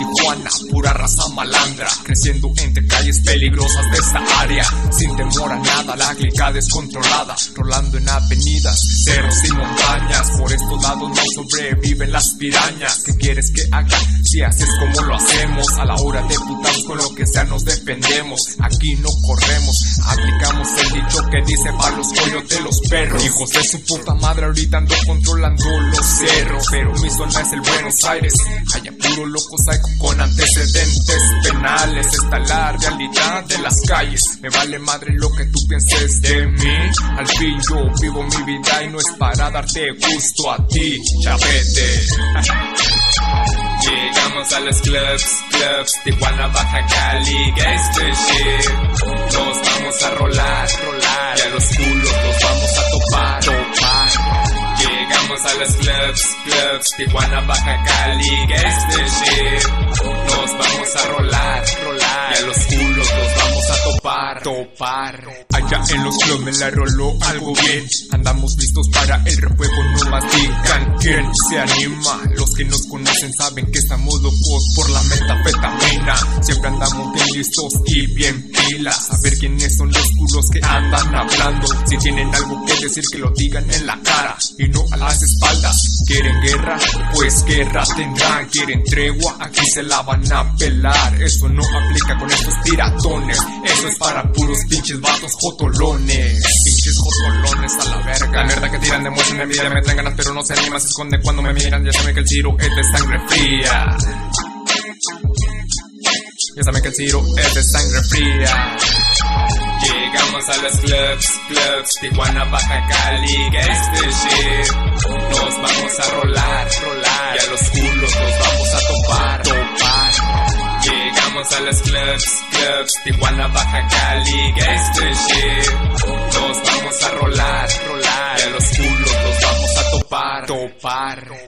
Tijuana, pura raza malandra, creciendo entre calles peligrosas de esta área, sin temor a nada, la clica descontrolada, rolando en avenidas, cerros y montañas, por estos lados no sobreviven las pirañas, ¿qué quieres que haga? Si haces como lo hacemos, a la hora de putas con lo que sea nos defendemos, aquí no corremos, aplicamos el dicho que dice para los de los perros. Hijos de su puta madre, ahorita ando controlando los cerros. Pero mi zona es el Buenos Aires. Hay puro loco psycho con antecedentes penales. Esta es la realidad de las calles. Me vale madre lo que tú pienses de mí. Al fin yo vivo mi vida y no es para darte gusto a ti, chavete. Llegamos a los clubs, clubs, Tijuana, Baja Cali, gangster shit. Nos vamos a los culos los vamos a topar, topar. Llegamos a los clubs, clubs, Tijuana, Baja Cali, gangster shit. Nos vamos a rolar, rolar, y a los culos los vamos a topar, topar. Allá en los clubs me la roló algo bien. Andamos listos para el refuego, no más digan quién se anima. Los que nos conocen saben que estamos locos por la metafetamina. Siempre andamos bien y bien pilas. A ver quiénes son los culos que andan hablando. Si tienen algo que decir, que lo digan en la cara y no a las espaldas. ¿Quieren guerra? Pues guerra tendrán. ¿Quieren tregua? Aquí se la van a pelar. Eso no aplica con estos piratones. Eso es para puros pinches vatos jotolones. Pinches jotolones a la verga. La mierda que tiran demuestran envidia, me traen ganas, pero no se animan, se esconde cuando me miran. Ya saben que el Ciro es de sangre fría. Ya saben que el Ciro es de sangre fría. Llegamos a los clubs, clubs, Tijuana, Baja Cali, gangster shit. Nos vamos a rolar, rolar, y a los culos nos vamos a topar, topar. Llegamos a los clubs, clubs, Tijuana, Baja Cali, gangster shit. Nos vamos a rolar, rolar, y a los culos nos vamos a topar, topar.